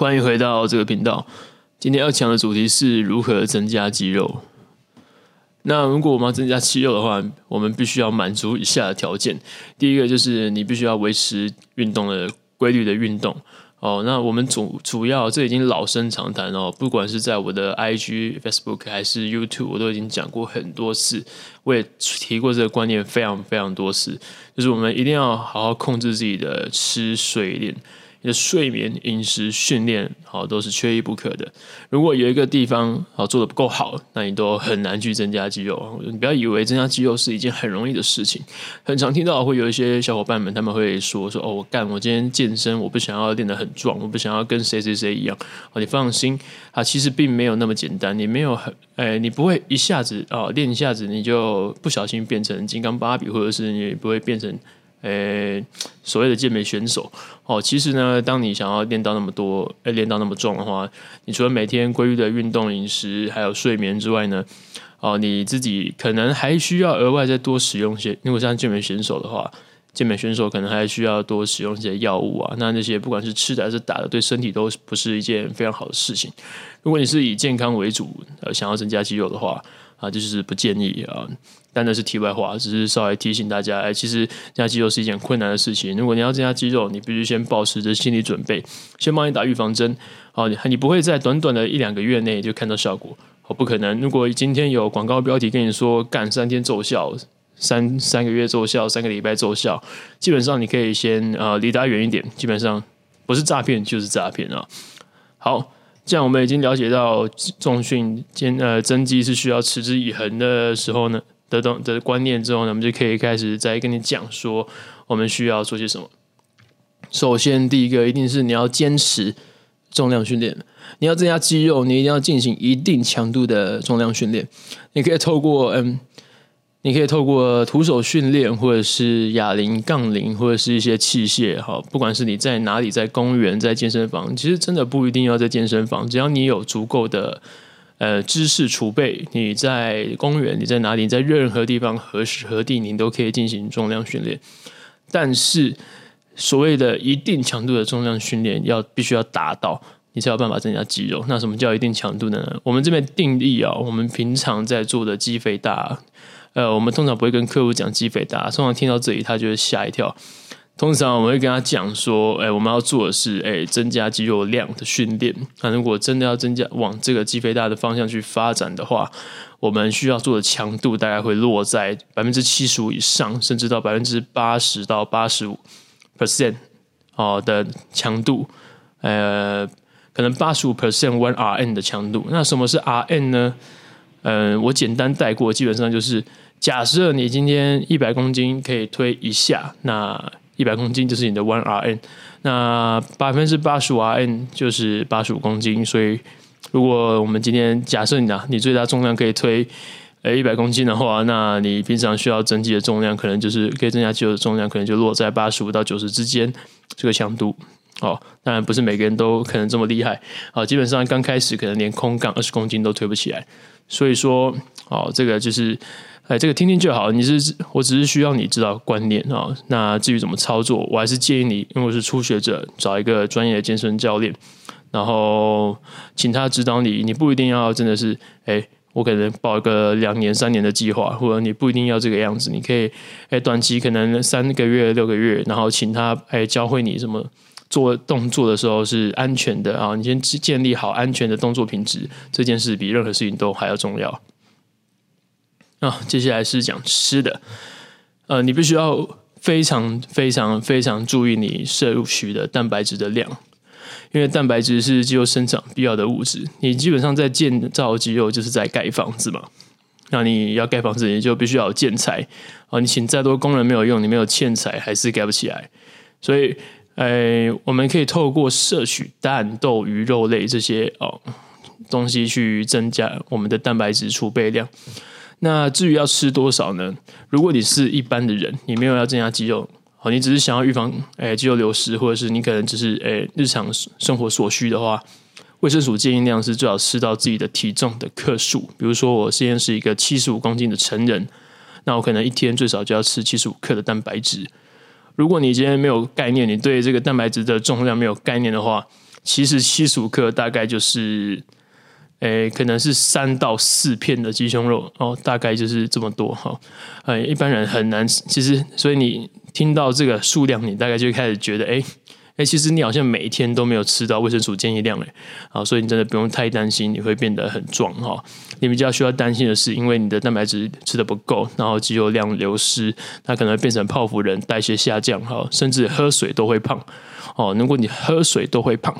欢迎回到这个频道。今天要讲的主题是如何增加肌肉。那如果我们要增加肌肉的话，我们必须要满足以下的条件。第一个就是你必须要维持运动的规律的运动。哦，那我们主主要这已经老生常谈哦，不管是在我的 IG、Facebook 还是 YouTube，我都已经讲过很多次，我也提过这个观念非常非常多次，就是我们一定要好好控制自己的吃睡练。你的睡眠、饮食、训练，好都是缺一不可的。如果有一个地方好做得不够好，那你都很难去增加肌肉。你不要以为增加肌肉是一件很容易的事情。很常听到会有一些小伙伴们，他们会说说哦，我干，我今天健身，我不想要练得很壮，我不想要跟谁谁谁一样。哦，你放心，啊，其实并没有那么简单。你没有很，哎，你不会一下子啊练一下子，你就不小心变成金刚芭比，或者是你不会变成。诶，所谓的健美选手哦，其实呢，当你想要练到那么多，诶，练到那么壮的话，你除了每天规律的运动、饮食还有睡眠之外呢，哦，你自己可能还需要额外再多使用些。如果像健美选手的话，健美选手可能还需要多使用一些药物啊。那那些不管是吃的还是打的，对身体都不是一件非常好的事情。如果你是以健康为主，呃，想要增加肌肉的话。啊，就是不建议啊，但那是题外话，只是稍微提醒大家，哎，其实增加肌肉是一件困难的事情。如果你要增加肌肉，你必须先保持着心理准备，先帮你打预防针。好，你不会在短短的一两个月内就看到效果，哦，不可能。如果今天有广告标题跟你说干三天奏效，三三个月奏效，三个礼拜奏效，基本上你可以先呃离他远一点，基本上不是诈骗就是诈骗啊。好。这样我们已经了解到重训兼呃增肌是需要持之以恒的时候呢的的的观念之后呢，我们就可以开始再跟你讲说我们需要做些什么。首先，第一个一定是你要坚持重量训练，你要增加肌肉，你一定要进行一定强度的重量训练。你可以透过嗯。你可以透过徒手训练，或者是哑铃、杠铃，或者是一些器械，哈，不管是你在哪里，在公园、在健身房，其实真的不一定要在健身房，只要你有足够的呃知识储备，你在公园，你在哪里，在任何地方，何时何地，你都可以进行重量训练。但是，所谓的一定强度的重量训练，要必须要达到，你才有办法增加肌肉。那什么叫一定强度呢？我们这边定义啊，我们平常在做的肌肥大。呃，我们通常不会跟客户讲肌肥大，通常听到这里他就会吓一跳。通常我们会跟他讲说，哎，我们要做的是，哎，增加肌肉量的训练。那如果真的要增加往这个肌肥大的方向去发展的话，我们需要做的强度大概会落在百分之七十五以上，甚至到百分之八十到八十五 percent 哦的强度。呃，可能八十五 percent one RM 的强度。那什么是 RM 呢？嗯、我简单带过，基本上就是假设你今天一百公斤可以推一下，那一百公斤就是你的 one R N，那百分之八十五 R N 就是八十五公斤。所以，如果我们今天假设你啊你最大重量可以推呃一百公斤的话，那你平常需要增肌的重量可能就是可以增加肌肉的重量，可能就落在八十五到九十之间这个强度。哦，当然不是每个人都可能这么厉害。哦，基本上刚开始可能连空杠二十公斤都推不起来。所以说，哦，这个就是，哎，这个听听就好。你是，我只是需要你知道观念啊、那至于怎么操作，我还是建议你，因为我是初学者，找一个专业的健身教练，然后请他指导你。你不一定要真的是，哎，我可能报一个两年、三年的计划，或者你不一定要这个样子。你可以，哎，短期可能三个月、六个月，然后请他，哎，教会你什么。做动作的时候是安全的啊！你先建立好安全的动作品质，这件事比任何事情都还要重要。啊，接下来是讲吃的，呃，你必须要非常非常非常注意你摄取的蛋白质的量，因为蛋白质是肌肉生长必要的物质。你基本上在建造肌肉就是在盖房子嘛，那你要盖房子，你就必须要有建材啊！你请再多工人没有用，你没有建材还是盖不起来，所以。哎，我们可以透过摄取蛋、豆、鱼、肉类这些哦东西去增加我们的蛋白质储备量。那至于要吃多少呢？如果你是一般的人，你没有要增加肌肉，哦，你只是想要预防哎肌肉流失，或者是你可能只是哎日常生活所需的话，卫生署建议量是最好吃到自己的体重的克数。比如说，我现在是一个七十五公斤的成人，那我可能一天最少就要吃七十五克的蛋白质。如果你今天没有概念，你对这个蛋白质的重量没有概念的话，其实七十五克大概就是，诶，可能是三到四片的鸡胸肉哦，大概就是这么多哈。哎，一般人很难，其实所以你听到这个数量，你大概就开始觉得，诶。哎，其实你好像每一天都没有吃到维生素建议量哎，啊，所以你真的不用太担心，你会变得很壮哈。你比较需要担心的是，因为你的蛋白质吃的不够，然后肌肉量流失，它可能会变成泡芙人，代谢下降哈，甚至喝水都会胖哦。如果你喝水都会胖，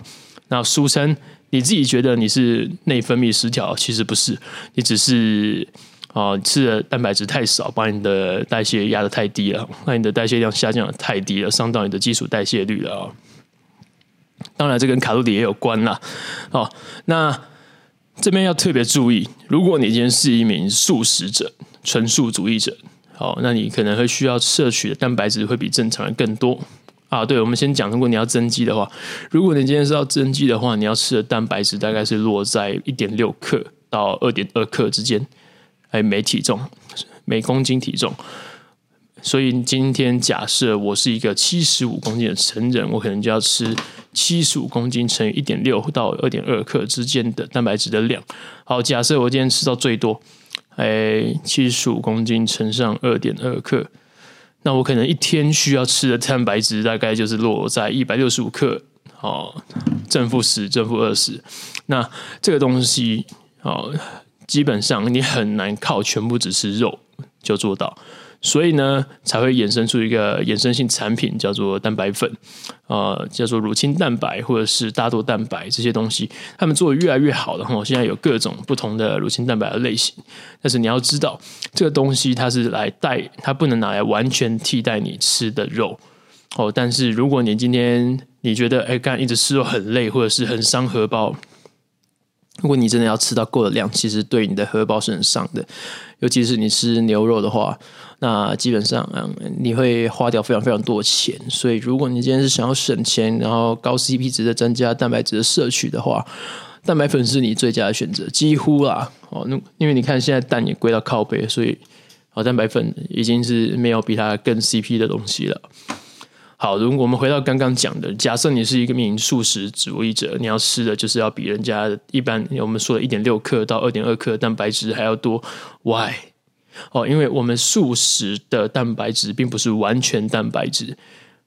那俗称你自己觉得你是内分泌失调，其实不是，你只是。哦，吃的蛋白质太少，把你的代谢压得太低了，那你的代谢量下降得太低了，伤到你的基础代谢率了啊。当然，这跟卡路里也有关啦。哦，那这边要特别注意，如果你今天是一名素食者、纯素主义者，好，那你可能会需要摄取的蛋白质会比正常人更多啊。对，我们先讲，如果你要增肌的话，如果你今天是要增肌的话，你要吃的蛋白质大概是落在一点六克到二点二克之间。哎，每体重，每公斤体重，所以今天假设我是一个七十五公斤的成人，我可能就要吃七十五公斤乘以一点六到二点二克之间的蛋白质的量。好，假设我今天吃到最多，哎，七十五公斤乘上二点二克，那我可能一天需要吃的蛋白质大概就是落在一百六十五克。哦，正负十，正负二十，那这个东西，哦。基本上你很难靠全部只吃肉就做到，所以呢才会衍生出一个衍生性产品，叫做蛋白粉，呃，叫做乳清蛋白或者是大豆蛋白这些东西，他们做的越来越好了哈。现在有各种不同的乳清蛋白的类型，但是你要知道这个东西它是来代，它不能拿来完全替代你吃的肉哦。但是如果你今天你觉得哎，干一直吃肉很累，或者是很伤荷包。如果你真的要吃到够的量，其实对你的荷包是很伤的，尤其是你吃牛肉的话，那基本上嗯你会花掉非常非常多钱。所以如果你今天是想要省钱，然后高 CP 值的增加蛋白质的摄取的话，蛋白粉是你最佳的选择，几乎啦哦。那因为你看现在蛋也贵到靠背，所以好蛋白粉已经是没有比它更 CP 的东西了。好，如果我们回到刚刚讲的，假设你是一个名素食主义者，你要吃的就是要比人家一般我们说的一点六克到二点二克蛋白质还要多。Why？哦，因为我们素食的蛋白质并不是完全蛋白质，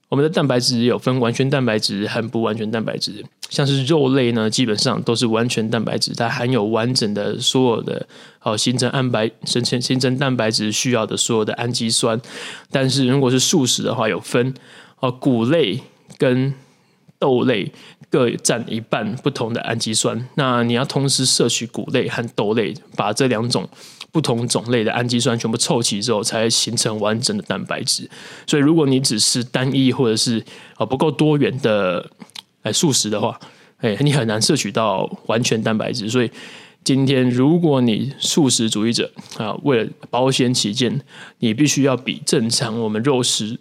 我们的蛋白质有分完全蛋白质和不完全蛋白质。像是肉类呢，基本上都是完全蛋白质，它含有完整的所有的哦形成蛋白生成形成蛋白质需要的所有的氨基酸。但是如果是素食的话，有分。哦，谷类跟豆类各占一半不同的氨基酸。那你要同时摄取谷类和豆类，把这两种不同种类的氨基酸全部凑齐之后，才形成完整的蛋白质。所以，如果你只是单一或者是啊不够多元的哎素食的话，哎，你很难摄取到完全蛋白质。所以，今天如果你素食主义者啊，为了保险起见，你必须要比正常我们肉食。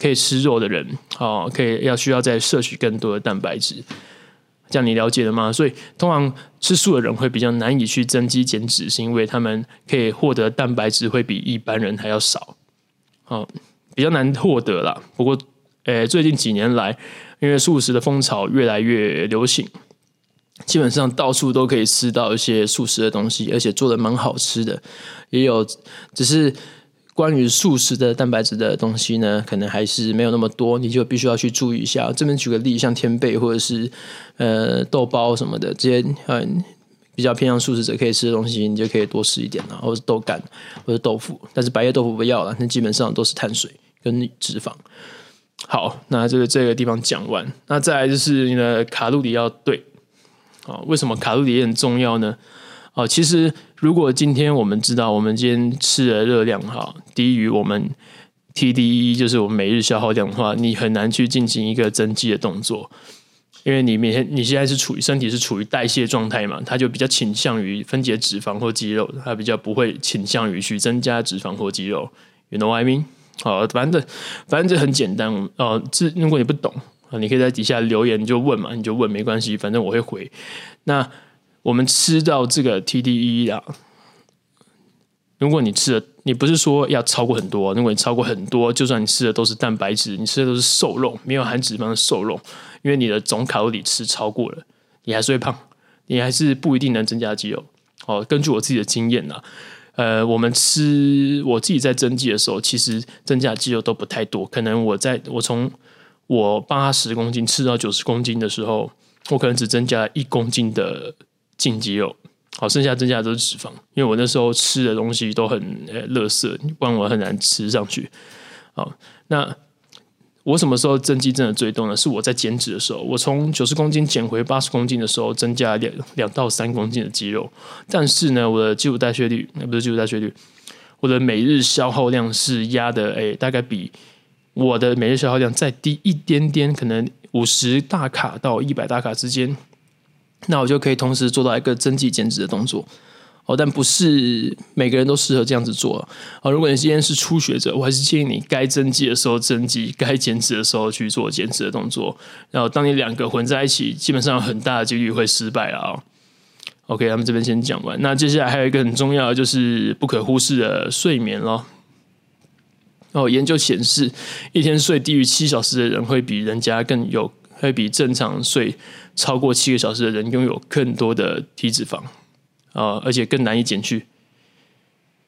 可以吃肉的人，哦，可以要需要再摄取更多的蛋白质，这样你了解了吗？所以通常吃素的人会比较难以去增肌减脂，是因为他们可以获得蛋白质会比一般人还要少，哦，比较难获得啦。不过，诶，最近几年来，因为素食的风潮越来越流行，基本上到处都可以吃到一些素食的东西，而且做的蛮好吃的，也有只是。关于素食的蛋白质的东西呢，可能还是没有那么多，你就必须要去注意一下。这边举个例，像天贝或者是呃豆包什么的，这些嗯比较偏向素食者可以吃的东西，你就可以多吃一点啊，或者豆干或者豆腐，但是白叶豆腐不要了，那基本上都是碳水跟脂肪。好，那这个这个地方讲完，那再来就是你的卡路里要对啊，为什么卡路里很重要呢？哦，其实如果今天我们知道我们今天吃的热量哈低于我们 TDE，就是我们每日消耗量的话，你很难去进行一个增肌的动作，因为你每天你现在是处于身体是处于代谢状态嘛，它就比较倾向于分解脂肪或肌肉，它比较不会倾向于去增加脂肪或肌肉。You know what I mean？好，反正反正这很简单哦。这如果你不懂啊，你可以在底下留言，你就问嘛，你就问没关系，反正我会回。那。我们吃到这个 TDE 啊，如果你吃的，你不是说要超过很多，如果你超过很多，就算你吃的都是蛋白质，你吃的都是瘦肉，没有含脂肪的瘦肉，因为你的总卡路里吃超过了，你还是会胖，你还是不一定能增加肌肉。哦，根据我自己的经验呐，呃，我们吃我自己在增肌的时候，其实增加肌肉都不太多，可能我在我从我八十公斤吃到九十公斤的时候，我可能只增加一公斤的净肌肉。好，剩下增加的都是脂肪，因为我那时候吃的东西都很呃垃圾，不然我很难吃上去。好，那我什么时候增肌真的最多呢？是我在减脂的时候，我从九十公斤减回八十公斤的时候，增加两两到三公斤的肌肉，但是呢，我的基础代谢率，那不是基础代谢率，我的每日消耗量是压的，哎，大概比我的每日消耗量再低一点点，可能五十大卡到一百大卡之间。那我就可以同时做到一个增肌减脂的动作哦，但不是每个人都适合这样子做哦。如果你今天是初学者，我还是建议你该增肌的时候增肌，该减脂的时候去做减脂的动作。然后当你两个混在一起，基本上有很大的几率会失败了啊。OK，咱们这边先讲完。那接下来还有一个很重要的，就是不可忽视的睡眠咯。哦，研究显示，一天睡低于七小时的人，会比人家更有。会比正常睡超过七个小时的人拥有更多的体脂肪啊、而且更难以减去。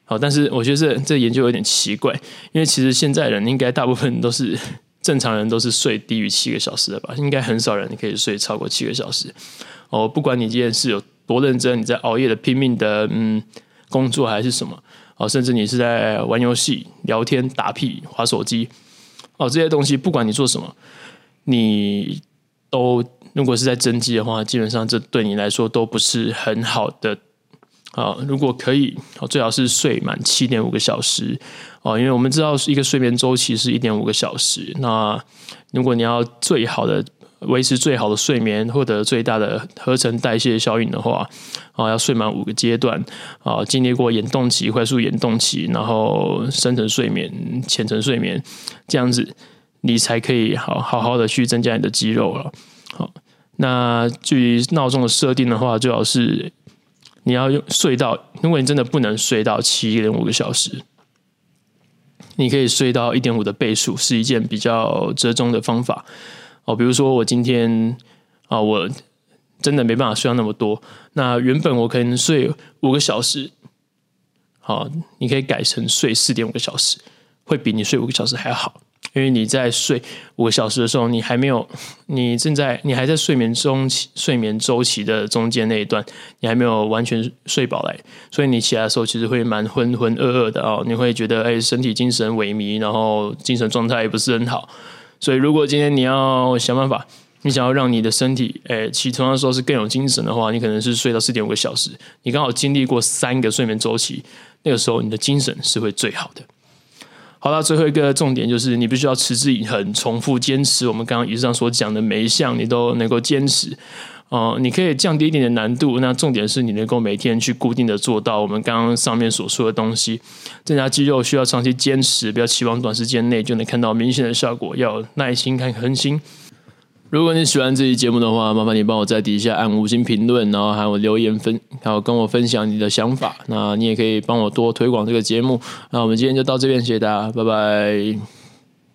好，但是我觉得这这研究有点奇怪，因为其实现在人应该大部分都是 正常人，都是睡低于七个小时的吧？应该很少人可以睡超过七个小时。哦，不管你今天是有多认真，你在熬夜的拼命的嗯工作还是什么，哦，甚至你是在玩游戏、聊天、打屁、划手机，哦，这些东西不管你做什么。你都如果是在增肌的话，基本上这对你来说都不是很好的啊。如果可以，最好是睡满七点五个小时哦，因为我们知道一个睡眠周期是一点五个小时。那如果你要最好的维持最好的睡眠，获得最大的合成代谢效应的话，啊，要睡满五个阶段啊，经历过眼动期、快速眼动期，然后深层睡眠、浅层睡眠这样子。你才可以好好好的去增加你的肌肉了。好，那至于闹钟的设定的话，最好是你要用睡到，如果你真的不能睡到七点五个小时，你可以睡到一点五的倍数，是一件比较折中的方法。哦，比如说我今天啊，我真的没办法睡到那么多，那原本我可能睡五个小时，好，你可以改成睡四点五个小时，会比你睡五个小时还好。因为你在睡五个小时的时候，你还没有，你正在，你还在睡眠中期、睡眠周期的中间那一段，你还没有完全睡饱来，所以你起来的时候其实会蛮浑浑噩噩的哦，你会觉得哎，身体精神萎靡，然后精神状态也不是很好。所以如果今天你要想办法，你想要让你的身体哎起床的时候是更有精神的话，你可能是睡到四点五个小时，你刚好经历过三个睡眠周期，那个时候你的精神是会最好的。好了，最后一个重点就是你必须要持之以恒，重复坚持。我们刚刚以上所讲的每一项，你都能够坚持。哦、你可以降低一点的难度。那重点是你能够每天去固定的做到我们刚刚上面所说的东西。增加肌肉需要长期坚持，不要期望短时间内就能看到明显的效果，要耐心看恒心。如果你喜欢这期节目的话，麻烦你帮我在底下按五星评论，然后还有留言分，还有跟我分享你的想法。那你也可以帮我多推广这个节目。那我们今天就到这边，谢谢大家，拜拜。